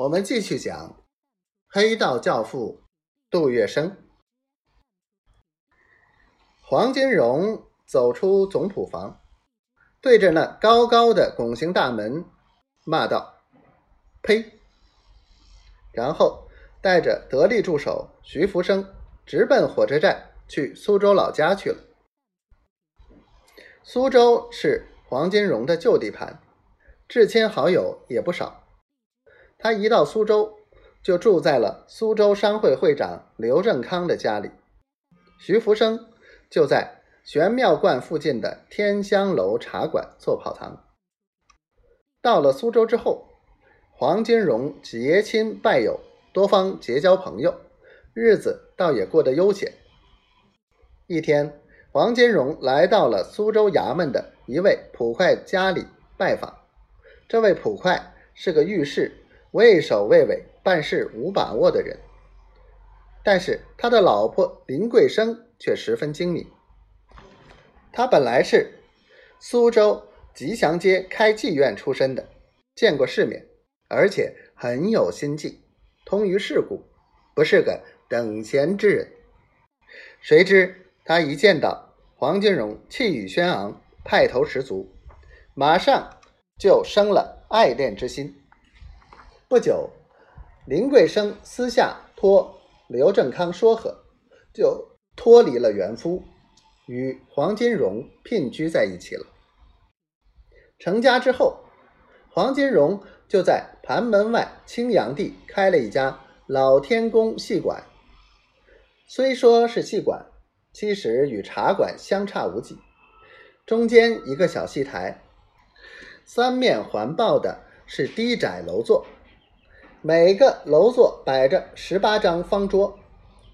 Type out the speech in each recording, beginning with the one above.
我们继续讲黑道教父杜月笙。黄金荣走出总谱房，对着那高高的拱形大门骂道：“呸！”然后带着得力助手徐福生直奔火车站去苏州老家去了。苏州是黄金荣的旧地盘，至亲好友也不少。他一到苏州，就住在了苏州商会会长刘正康的家里。徐福生就在玄妙观附近的天香楼茶馆做跑堂。到了苏州之后，黄金荣结亲拜友，多方结交朋友，日子倒也过得悠闲。一天，黄金荣来到了苏州衙门的一位捕快家里拜访。这位捕快是个御史。畏首畏尾、办事无把握的人，但是他的老婆林桂生却十分精明。他本来是苏州吉祥街开妓院出身的，见过世面，而且很有心计，通于世故，不是个等闲之人。谁知他一见到黄金荣，气宇轩昂，派头十足，马上就生了爱恋之心。不久，林桂生私下托刘正康说和，就脱离了原夫，与黄金荣聘居在一起了。成家之后，黄金荣就在盘门外青阳地开了一家老天宫戏馆。虽说是戏馆，其实与茶馆相差无几。中间一个小戏台，三面环抱的是低窄楼座。每个楼座摆着十八张方桌，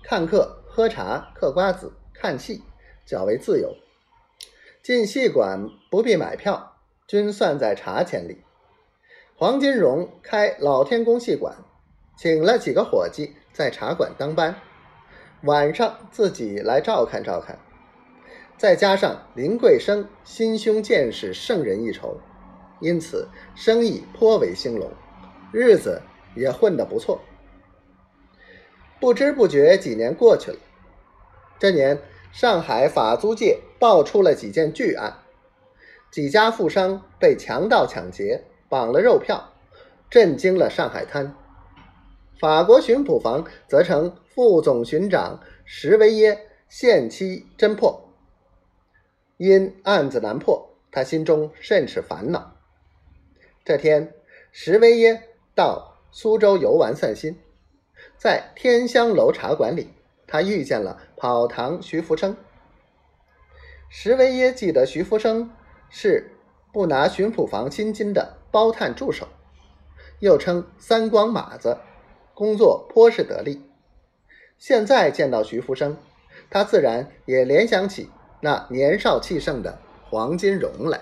看客喝茶、嗑瓜子、看戏，较为自由。进戏馆不必买票，均算在茶钱里。黄金荣开老天宫戏馆，请了几个伙计在茶馆当班，晚上自己来照看照看。再加上林桂生心胸见识胜人一筹，因此生意颇为兴隆，日子。也混得不错。不知不觉几年过去了，这年上海法租界爆出了几件巨案，几家富商被强盗抢劫，绑了肉票，震惊了上海滩。法国巡捕房则称副总巡长石维耶限期侦破，因案子难破，他心中甚是烦恼。这天，石维耶到。苏州游玩散心，在天香楼茶馆里，他遇见了跑堂徐福生。石维耶记得徐福生是不拿巡捕房薪金的包探助手，又称三光马子，工作颇是得力。现在见到徐福生，他自然也联想起那年少气盛的黄金荣来。